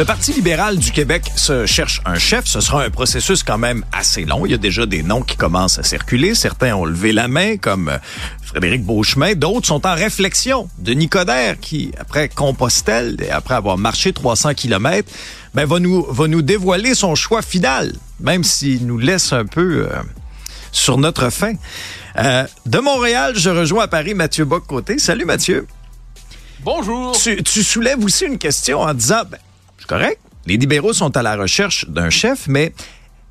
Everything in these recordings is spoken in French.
Le Parti libéral du Québec se cherche un chef. Ce sera un processus quand même assez long. Il y a déjà des noms qui commencent à circuler. Certains ont levé la main, comme euh, Frédéric Beauchemin. D'autres sont en réflexion. Denis Coderre, qui, après Compostelle et après avoir marché 300 kilomètres, ben, va nous, va nous dévoiler son choix final, même s'il nous laisse un peu euh, sur notre fin. Euh, de Montréal, je rejoins à Paris Mathieu Bock-Côté. Salut Mathieu. Bonjour. Tu, tu, soulèves aussi une question en disant, ben, c'est correct, les libéraux sont à la recherche d'un chef, mais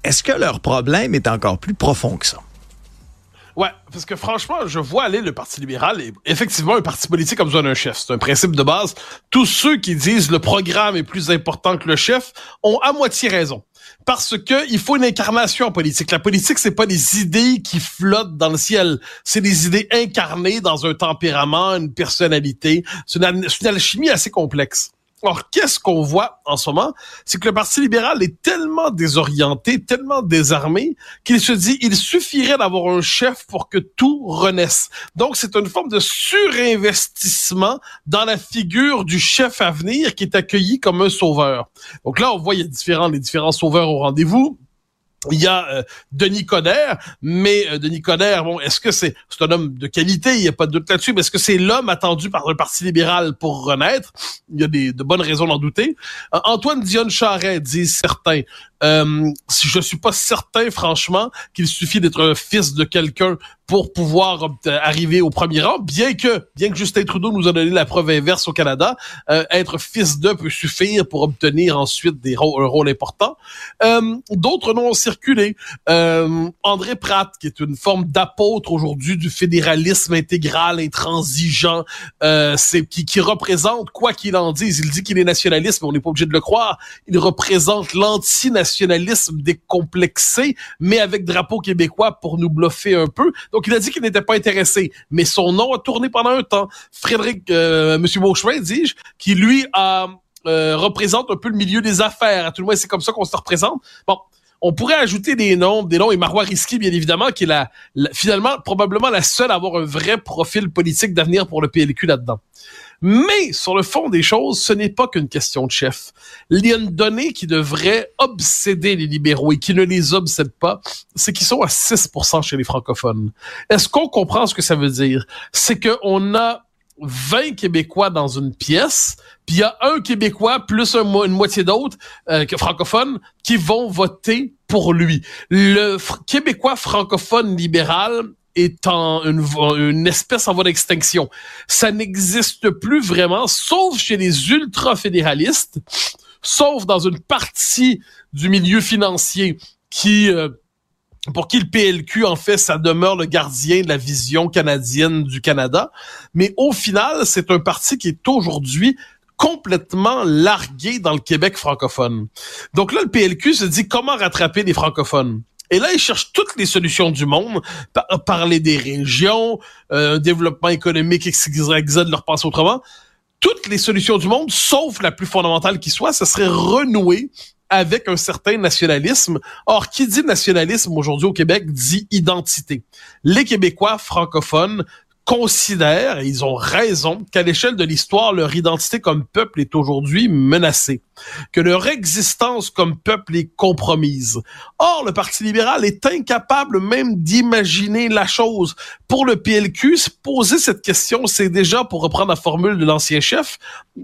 est-ce que leur problème est encore plus profond que ça? Ouais, parce que franchement, je vois aller le Parti libéral et effectivement un parti politique a besoin d'un chef. C'est un principe de base. Tous ceux qui disent le programme est plus important que le chef ont à moitié raison. Parce que il faut une incarnation politique. La politique, c'est pas des idées qui flottent dans le ciel. C'est des idées incarnées dans un tempérament, une personnalité. C'est une alchimie assez complexe. Or, qu'est-ce qu'on voit en ce moment? C'est que le Parti libéral est tellement désorienté, tellement désarmé, qu'il se dit il suffirait d'avoir un chef pour que tout renaisse. Donc, c'est une forme de surinvestissement dans la figure du chef à venir qui est accueilli comme un sauveur. Donc là, on voit il y a différents, les différents sauveurs au rendez-vous il y a euh, Denis Coderre, mais euh, Denis Coderre, bon, est-ce que c'est un homme de qualité, il n'y a pas de doute là-dessus, mais est-ce que c'est l'homme attendu par le Parti libéral pour renaître? Il y a des, de bonnes raisons d'en douter. Euh, Antoine Dionne Charret, disent certains, euh, si je suis pas certain, franchement, qu'il suffit d'être un fils de quelqu'un pour pouvoir arriver au premier rang, bien que, bien que Justin Trudeau nous a donné la preuve inverse au Canada, euh, être fils de peut suffire pour obtenir ensuite des rôles, un rôle important. Euh, D'autres noms ont circulé. Euh, André Pratt, qui est une forme d'apôtre aujourd'hui du fédéralisme intégral, intransigeant, euh, c'est qui, qui représente, quoi qu'il en dise, il dit qu'il est nationaliste, mais on n'est pas obligé de le croire, il représente l'antinationalisme décomplexé, mais avec drapeau québécois pour nous bluffer un peu. Il a dit qu'il n'était pas intéressé, mais son nom a tourné pendant un temps. Frédéric, euh, Monsieur Beauchemin, dis-je, qui lui euh, représente un peu le milieu des affaires. À tout le moins, c'est comme ça qu'on se représente. Bon, on pourrait ajouter des noms, des noms et Marois Risky, bien évidemment, qui est la, finalement probablement la seule à avoir un vrai profil politique d'avenir pour le PLQ là-dedans. Mais sur le fond des choses, ce n'est pas qu'une question de chef. Il y a une donnée qui devrait obséder les libéraux et qui ne les obsède pas, c'est qu'ils sont à 6% chez les francophones. Est-ce qu'on comprend ce que ça veut dire? C'est qu'on a 20 Québécois dans une pièce, puis il y a un Québécois plus un, une moitié d'autres euh, francophones qui vont voter pour lui. Le Québécois francophone libéral est en une, espèce en voie d'extinction. Ça n'existe plus vraiment, sauf chez les ultra-fédéralistes, sauf dans une partie du milieu financier qui... Euh, pour qui le PLQ, en fait, ça demeure le gardien de la vision canadienne du Canada. Mais au final, c'est un parti qui est aujourd'hui complètement largué dans le Québec francophone. Donc là, le PLQ se dit comment rattraper les francophones? Et là, ils cherchent toutes les solutions du monde, par parler des régions, euh, un développement économique XYZ, leur pense autrement. Toutes les solutions du monde, sauf la plus fondamentale qui soit, ce serait renouer avec un certain nationalisme. Or, qui dit nationalisme aujourd'hui au Québec dit identité. Les Québécois francophones considèrent, et ils ont raison, qu'à l'échelle de l'histoire, leur identité comme peuple est aujourd'hui menacée, que leur existence comme peuple est compromise. Or, le Parti libéral est incapable même d'imaginer la chose. Pour le PLQ, se poser cette question, c'est déjà, pour reprendre la formule de l'ancien chef,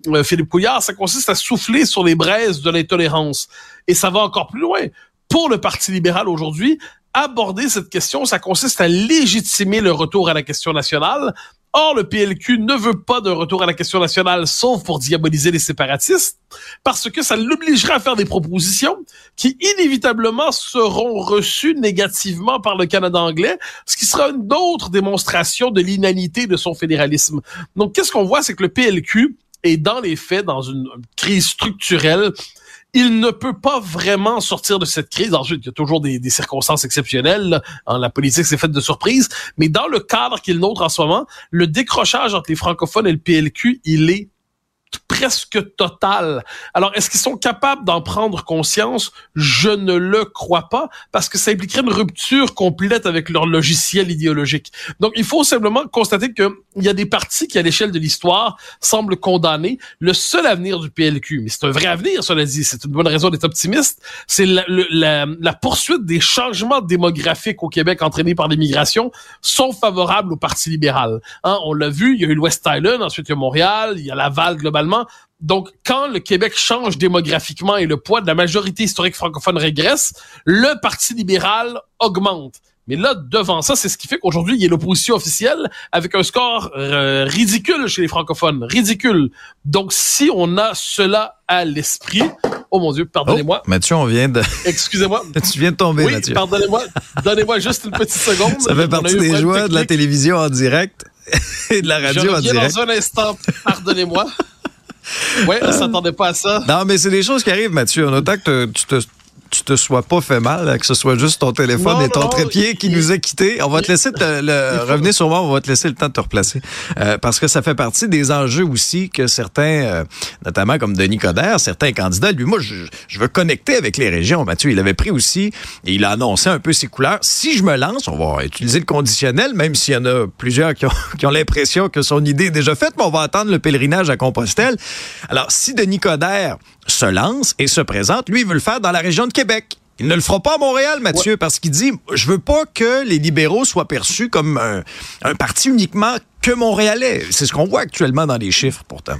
euh, Philippe Couillard, ça consiste à souffler sur les braises de l'intolérance. Et ça va encore plus loin. Pour le Parti libéral aujourd'hui, aborder cette question, ça consiste à légitimer le retour à la question nationale. Or, le PLQ ne veut pas d'un retour à la question nationale, sauf pour diaboliser les séparatistes, parce que ça l'obligerait à faire des propositions qui inévitablement seront reçues négativement par le Canada anglais, ce qui sera une autre démonstration de l'inanité de son fédéralisme. Donc, qu'est-ce qu'on voit, c'est que le PLQ est dans les faits dans une crise structurelle il ne peut pas vraiment sortir de cette crise. Ensuite, il y a toujours des, circonstances exceptionnelles. La politique s'est faite de surprise. Mais dans le cadre qu'il nôtre en ce moment, le décrochage entre les francophones et le PLQ, il est presque total. Alors, est-ce qu'ils sont capables d'en prendre conscience? Je ne le crois pas, parce que ça impliquerait une rupture complète avec leur logiciel idéologique. Donc, il faut simplement constater qu'il y a des partis qui, à l'échelle de l'histoire, semblent condamner le seul avenir du PLQ. Mais c'est un vrai avenir, cela dit. C'est une bonne raison d'être optimiste. C'est la, la, la, poursuite des changements démographiques au Québec entraînés par l'immigration sont favorables au Parti libéral. Hein, on l'a vu, il y a eu le West Island, ensuite il y a Montréal, il y a Laval donc, quand le Québec change démographiquement et le poids de la majorité historique francophone régresse, le Parti libéral augmente. Mais là, devant ça, c'est ce qui fait qu'aujourd'hui, il y a l'opposition officielle avec un score euh, ridicule chez les francophones. Ridicule. Donc, si on a cela à l'esprit, oh mon Dieu, pardonnez-moi. Oh, Mathieu, on vient de... Excusez-moi. tu viens de tomber, oui, Mathieu. pardonnez-moi. Donnez-moi juste une petite seconde. Ça fait partie des joies de la télévision en direct et de la radio Je en direct. dans un instant. Pardonnez-moi. Ouais, on s'attendait pas à ça. Non, mais c'est des choses qui arrivent, Mathieu. En autant que tu te tu te sois pas fait mal, que ce soit juste ton téléphone et ton trépied qui nous a quittés. On va te laisser te, le, revenir sur moi, on va te laisser le temps de te replacer. Euh, parce que ça fait partie des enjeux aussi que certains, euh, notamment comme Denis Coderre, certains candidats, lui, moi, je, je, veux connecter avec les régions. Mathieu, il avait pris aussi, et il a annoncé un peu ses couleurs. Si je me lance, on va utiliser le conditionnel, même s'il y en a plusieurs qui ont, qui ont l'impression que son idée est déjà faite, mais on va attendre le pèlerinage à Compostelle. Alors, si Denis Coderre se lance et se présente, lui, il veut le faire dans la région de Québec. Il ne le fera pas à Montréal, Mathieu, ouais. parce qu'il dit je veux pas que les libéraux soient perçus comme un, un parti uniquement que montréalais. C'est ce qu'on voit actuellement dans les chiffres, pourtant.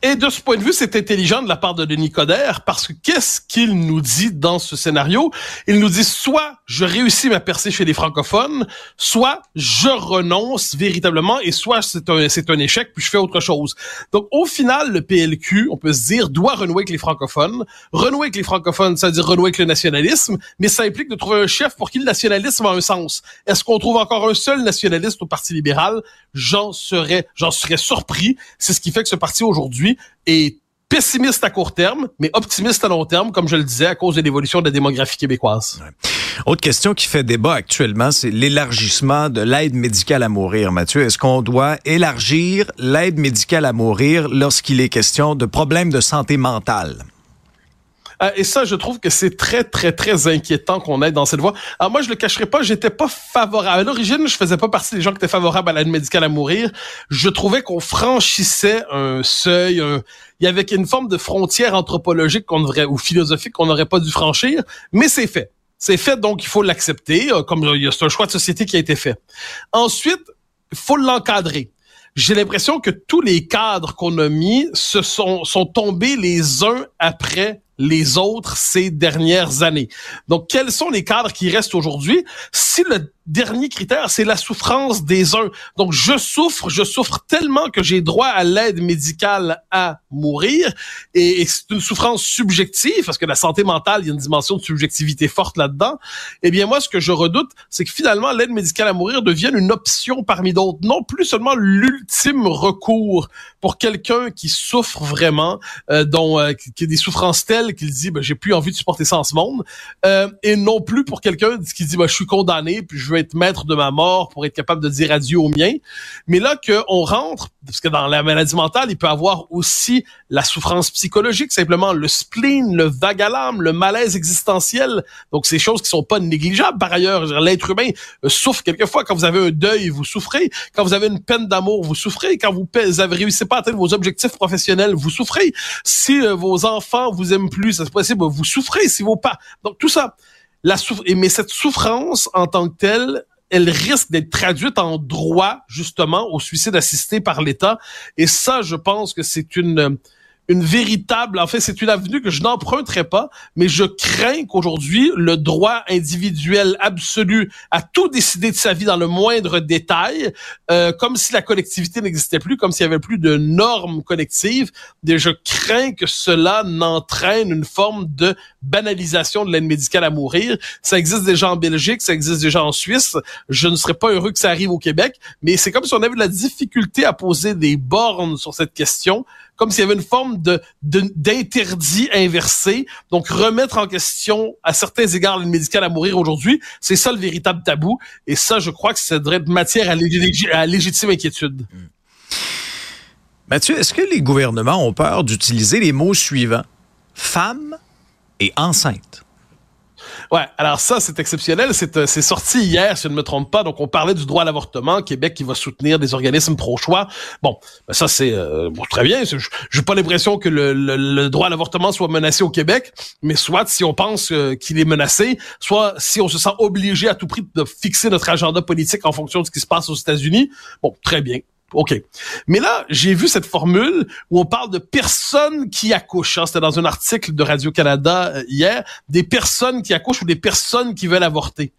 Et de ce point de vue, c'est intelligent de la part de Denis Coderre parce que qu'est-ce qu'il nous dit dans ce scénario? Il nous dit soit je réussis ma percée chez les francophones, soit je renonce véritablement et soit c'est un, c'est un échec puis je fais autre chose. Donc au final, le PLQ, on peut se dire, doit renouer avec les francophones. Renouer avec les francophones, ça veut dire renouer avec le nationalisme, mais ça implique de trouver un chef pour qui le nationalisme a un sens. Est-ce qu'on trouve encore un seul nationaliste au Parti libéral? J'en serais, j'en serais surpris. C'est ce qui fait que ce parti aujourd'hui est pessimiste à court terme, mais optimiste à long terme, comme je le disais, à cause de l'évolution de la démographie québécoise. Autre question qui fait débat actuellement, c'est l'élargissement de l'aide médicale à mourir. Mathieu, est-ce qu'on doit élargir l'aide médicale à mourir lorsqu'il est question de problèmes de santé mentale? Euh, et ça, je trouve que c'est très, très, très inquiétant qu'on aille dans cette voie. Alors moi, je le cacherai pas, j'étais pas favorable. À l'origine, je faisais pas partie des gens qui étaient favorables à l'aide médicale à mourir. Je trouvais qu'on franchissait un seuil, un... il y avait une forme de frontière anthropologique qu'on devrait, ou philosophique qu'on n'aurait pas dû franchir, mais c'est fait. C'est fait, donc il faut l'accepter, euh, comme c'est un choix de société qui a été fait. Ensuite, il faut l'encadrer j'ai l'impression que tous les cadres qu'on a mis se sont, sont tombés les uns après les autres ces dernières années. Donc, quels sont les cadres qui restent aujourd'hui? Si le dernier critère, c'est la souffrance des uns. Donc, je souffre, je souffre tellement que j'ai droit à l'aide médicale à mourir. Et, c'est une souffrance subjective, parce que la santé mentale, il y a une dimension de subjectivité forte là-dedans. Eh bien, moi, ce que je redoute, c'est que finalement, l'aide médicale à mourir devienne une option parmi d'autres. Non plus seulement l'ultime recours pour quelqu'un qui souffre vraiment, euh, dont euh, qui a des souffrances telles qu'il dit, ben, j'ai plus envie de supporter ça en ce monde. Euh, et non plus pour quelqu'un qui dit, ben, je suis condamné, puis je veux être maître de ma mort pour être capable de dire adieu au mien. Mais là qu'on rentre, parce que dans la maladie mentale, il peut avoir aussi la souffrance psychologique, simplement le spleen, le vague à l'âme, le malaise existentiel. Donc, ces choses qui sont pas négligeables. Par ailleurs, l'être humain souffre quelquefois. Quand vous avez un deuil, vous souffrez. Quand vous avez une peine d'amour, vous souffrez. Quand vous, vous avez réussi pas à atteindre vos objectifs professionnels, vous souffrez. Si euh, vos enfants vous aiment plus, c'est possible, vous souffrez. Si vos pas, donc tout ça, la mais cette souffrance en tant que telle, elle risque d'être traduite en droit justement au suicide assisté par l'État. Et ça, je pense que c'est une une véritable, en fait, c'est une avenue que je n'emprunterai pas, mais je crains qu'aujourd'hui, le droit individuel absolu à tout décider de sa vie dans le moindre détail, euh, comme si la collectivité n'existait plus, comme s'il y avait plus de normes collectives, et je crains que cela n'entraîne une forme de banalisation de l'aide médicale à mourir. Ça existe déjà en Belgique, ça existe déjà en Suisse. Je ne serais pas heureux que ça arrive au Québec, mais c'est comme si on avait de la difficulté à poser des bornes sur cette question comme s'il y avait une forme de d'interdit inversé. Donc, remettre en question à certains égards l'aide médicale à mourir aujourd'hui, c'est ça le véritable tabou. Et ça, je crois que ça devrait être matière à, légitime inquiétude. Mm. Mathieu, est-ce que les gouvernements ont peur d'utiliser les mots suivants? Femme et enceinte. Ouais, alors ça, c'est exceptionnel. C'est, euh, c'est sorti hier, si je ne me trompe pas. Donc, on parlait du droit à l'avortement, Québec qui va soutenir des organismes pro-choix. Bon, ben ça, c'est euh, très bien. Je n'ai pas l'impression que le, le, droit à l'avortement soit menacé au Québec, mais soit si on pense euh, qu'il est menacé, soit si on se sent obligé à tout prix de fixer notre agenda politique en fonction de ce qui se passe aux États-Unis. Bon, très bien. OK. Mais là, j'ai vu cette formule où on parle de personnes qui accouchent. Hein. C'était dans un article de Radio-Canada euh, hier. Des personnes qui accouchent ou des personnes qui veulent avorter.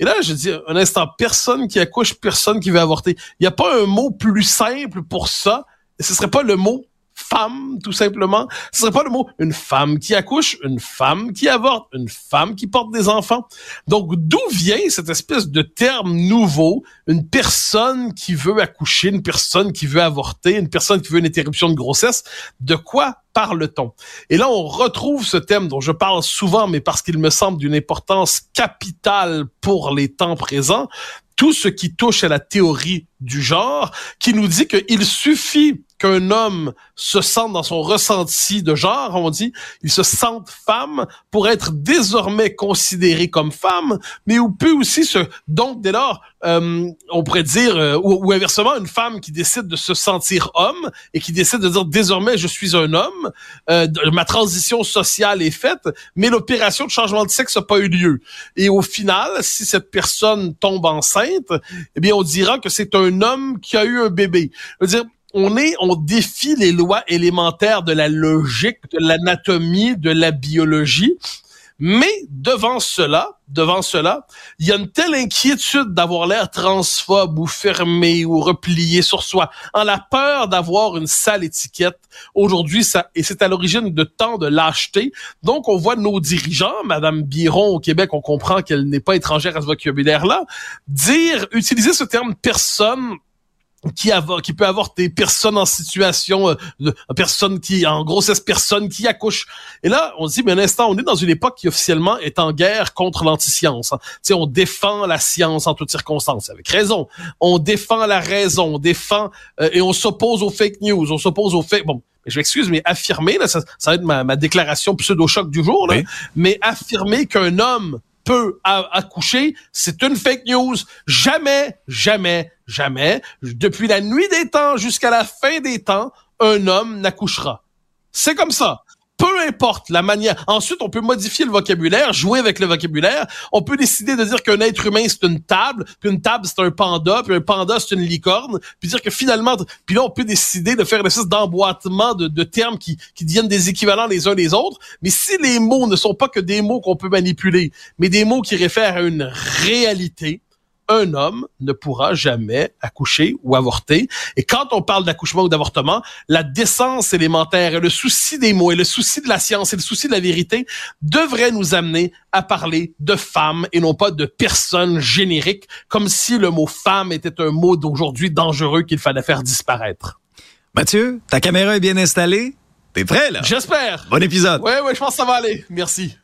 Et là, je dis un instant, personne qui accouche, personne qui veut avorter. Il n'y a pas un mot plus simple pour ça. Et ce serait pas le mot femme, tout simplement. Ce serait pas le mot une femme qui accouche, une femme qui avorte, une femme qui porte des enfants. Donc, d'où vient cette espèce de terme nouveau, une personne qui veut accoucher, une personne qui veut avorter, une personne qui veut une interruption de grossesse? De quoi parle-t-on? Et là, on retrouve ce thème dont je parle souvent, mais parce qu'il me semble d'une importance capitale pour les temps présents, tout ce qui touche à la théorie du genre, qui nous dit qu'il suffit qu'un homme se sente dans son ressenti de genre, on dit, il se sente femme pour être désormais considéré comme femme, mais ou peut aussi se donc dès lors, euh, on pourrait dire euh, ou, inversement une femme qui décide de se sentir homme et qui décide de dire désormais je suis un homme, euh, ma transition sociale est faite, mais l'opération de changement de sexe n'a pas eu lieu. Et au final, si cette personne tombe enceinte, eh bien on dira que c'est un homme qui a eu un bébé. Je veux dire on est, on défie les lois élémentaires de la logique, de l'anatomie, de la biologie. Mais devant cela, devant cela, il y a une telle inquiétude d'avoir l'air transphobe ou fermé ou replié sur soi, en la peur d'avoir une sale étiquette. Aujourd'hui, ça, et c'est à l'origine de tant de lâcheté. Donc, on voit nos dirigeants, Madame Biron au Québec, on comprend qu'elle n'est pas étrangère à ce vocabulaire-là, dire, utiliser ce terme personne qui, qui peut avoir des personnes en situation, euh, de, personne qui, en grossesse, personne qui accouche. Et là, on se dit, mais un instant, on est dans une époque qui officiellement est en guerre contre l'anti-science. Hein. Tu sais, on défend la science en toutes circonstances, avec raison. On défend la raison, on défend euh, et on s'oppose aux fake news, on s'oppose aux fake. Bon, je m'excuse, mais affirmer, là, ça, ça va être ma, ma déclaration pseudo-choc du jour, là, mais affirmer qu'un homme peut accoucher, c'est une fake news. Jamais, jamais, jamais, depuis la nuit des temps jusqu'à la fin des temps, un homme n'accouchera. C'est comme ça peu importe la manière. Ensuite, on peut modifier le vocabulaire, jouer avec le vocabulaire. On peut décider de dire qu'un être humain, c'est une table, puis une table, c'est un panda, puis un panda, c'est une licorne, puis dire que finalement, puis là, on peut décider de faire une espèce d'emboîtement de, de, termes qui, qui deviennent des équivalents les uns les autres. Mais si les mots ne sont pas que des mots qu'on peut manipuler, mais des mots qui réfèrent à une réalité, un homme ne pourra jamais accoucher ou avorter. Et quand on parle d'accouchement ou d'avortement, la décence élémentaire et le souci des mots et le souci de la science et le souci de la vérité devraient nous amener à parler de femmes et non pas de personnes génériques, comme si le mot femme était un mot d'aujourd'hui dangereux qu'il fallait faire disparaître. Mathieu, ta caméra est bien installée? T'es prêt, là? J'espère. Bon épisode. Ouais, ouais, je pense que ça va aller. Merci.